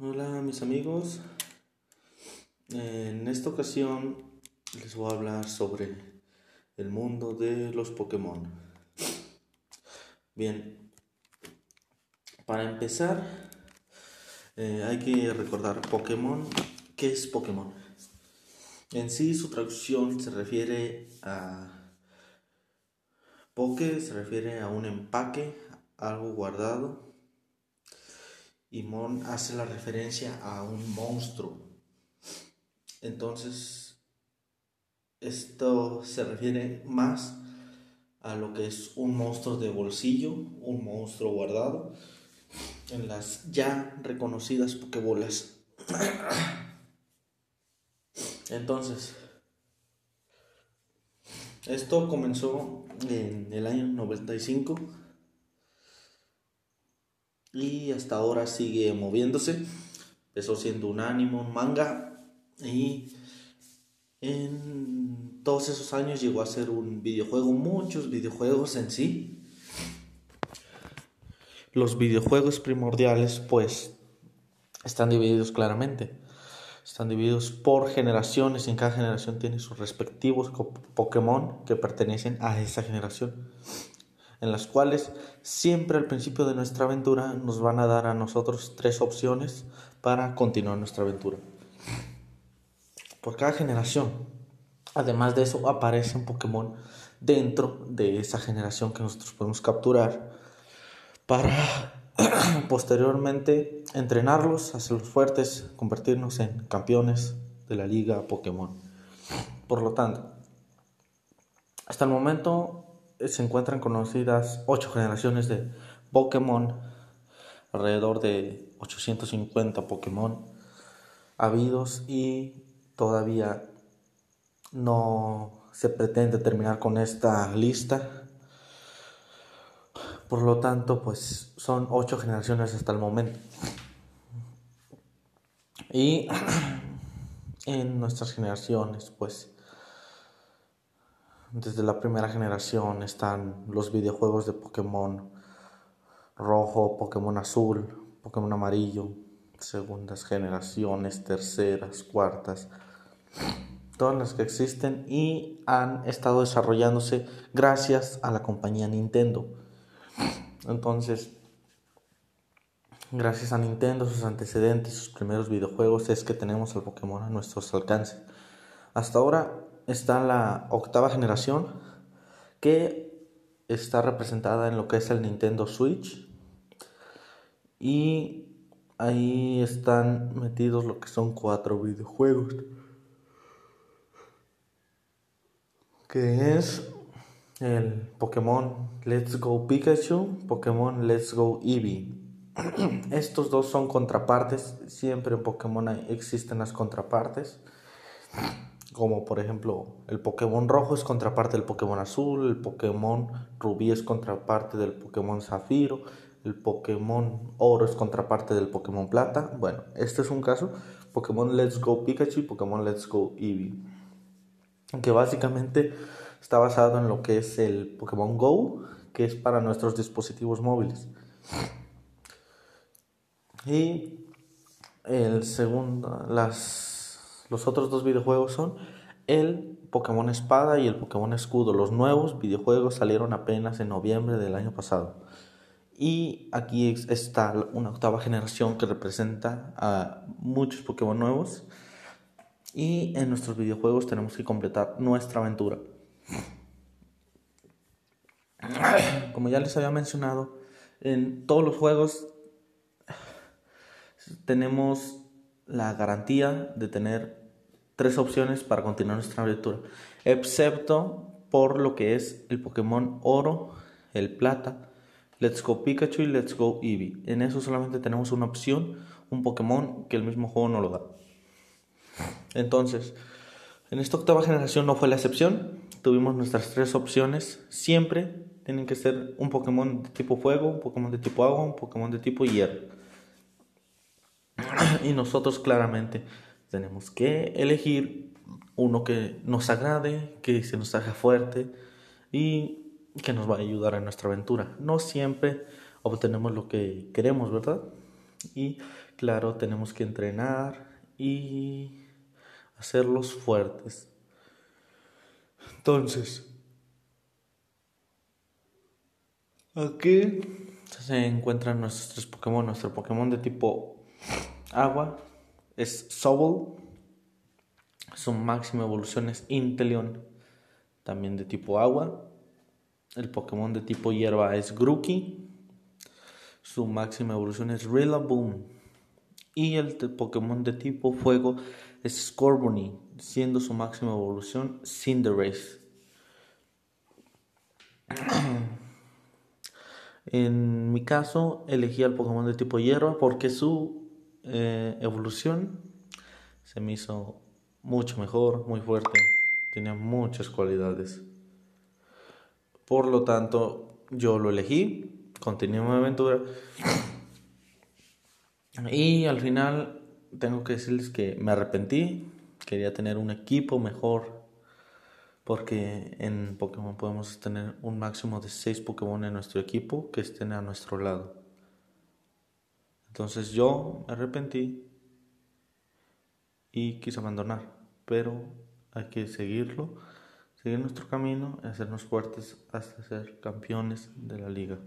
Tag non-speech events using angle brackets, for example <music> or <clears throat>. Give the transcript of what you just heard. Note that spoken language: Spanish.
Hola mis amigos, en esta ocasión les voy a hablar sobre el mundo de los Pokémon. Bien, para empezar eh, hay que recordar Pokémon. ¿Qué es Pokémon? En sí su traducción se refiere a Poké, se refiere a un empaque, algo guardado y Mon hace la referencia a un monstruo. Entonces, esto se refiere más a lo que es un monstruo de bolsillo, un monstruo guardado en las ya reconocidas pokebolas. Entonces, esto comenzó en el año 95 y hasta ahora sigue moviéndose. Empezó siendo un anime, un manga y en todos esos años llegó a ser un videojuego, muchos videojuegos en sí. Los videojuegos primordiales pues están divididos claramente. Están divididos por generaciones y en cada generación tiene sus respectivos Pokémon que pertenecen a esa generación en las cuales siempre al principio de nuestra aventura nos van a dar a nosotros tres opciones para continuar nuestra aventura. Por cada generación. Además de eso aparece un Pokémon dentro de esa generación que nosotros podemos capturar para <clears throat> posteriormente entrenarlos, hacerlos fuertes, convertirnos en campeones de la liga Pokémon. Por lo tanto, hasta el momento se encuentran conocidas ocho generaciones de Pokémon, alrededor de 850 Pokémon habidos y todavía no se pretende terminar con esta lista. Por lo tanto, pues son ocho generaciones hasta el momento. Y <clears throat> en nuestras generaciones, pues desde la primera generación están los videojuegos de Pokémon rojo, Pokémon azul, Pokémon amarillo, segundas generaciones, terceras, cuartas, todas las que existen y han estado desarrollándose gracias a la compañía Nintendo. Entonces, gracias a Nintendo, sus antecedentes, sus primeros videojuegos, es que tenemos al Pokémon a nuestros alcances. Hasta ahora está la octava generación que está representada en lo que es el Nintendo Switch y ahí están metidos lo que son cuatro videojuegos que es el Pokémon Let's Go Pikachu, Pokémon Let's Go Eevee. <clears throat> Estos dos son contrapartes, siempre en Pokémon existen las contrapartes como por ejemplo el Pokémon rojo es contraparte del Pokémon azul, el Pokémon rubí es contraparte del Pokémon zafiro, el Pokémon oro es contraparte del Pokémon plata. Bueno, este es un caso, Pokémon Let's Go Pikachu y Pokémon Let's Go Eevee, que básicamente está basado en lo que es el Pokémon Go, que es para nuestros dispositivos móviles. Y el segundo, las los otros dos videojuegos son el Pokémon Espada y el Pokémon Escudo. Los nuevos videojuegos salieron apenas en noviembre del año pasado. Y aquí está una octava generación que representa a muchos Pokémon nuevos. Y en nuestros videojuegos tenemos que completar nuestra aventura. Como ya les había mencionado, en todos los juegos tenemos la garantía de tener tres opciones para continuar nuestra aventura, excepto por lo que es el Pokémon Oro, el Plata, Let's Go Pikachu y Let's Go Eevee. En eso solamente tenemos una opción, un Pokémon que el mismo juego no lo da. Entonces, en esta octava generación no fue la excepción. Tuvimos nuestras tres opciones. Siempre tienen que ser un Pokémon de tipo fuego, un Pokémon de tipo agua, un Pokémon de tipo hierro. <clears throat> Y nosotros claramente tenemos que elegir uno que nos agrade, que se nos haga fuerte y que nos va a ayudar en nuestra aventura. No siempre obtenemos lo que queremos, ¿verdad? Y claro, tenemos que entrenar y hacerlos fuertes. Entonces, aquí se encuentran nuestros Pokémon. Nuestro Pokémon de tipo agua es Sobble. Su máxima evolución es Inteleon, también de tipo agua. El Pokémon de tipo hierba es Grookey. Su máxima evolución es Rillaboom. Y el Pokémon de tipo fuego es Scorbunny, siendo su máxima evolución Cinderace. <clears throat> En mi caso, elegí al Pokémon de tipo hierba porque su eh, evolución se me hizo mucho mejor, muy fuerte, tenía muchas cualidades. Por lo tanto, yo lo elegí, continué mi aventura. Y al final tengo que decirles que me arrepentí, quería tener un equipo mejor, porque en Pokémon podemos tener un máximo de 6 Pokémon en nuestro equipo que estén a nuestro lado. Entonces yo me arrepentí y quise abandonar, pero hay que seguirlo seguir nuestro camino y hacernos fuertes hasta ser campeones de la liga.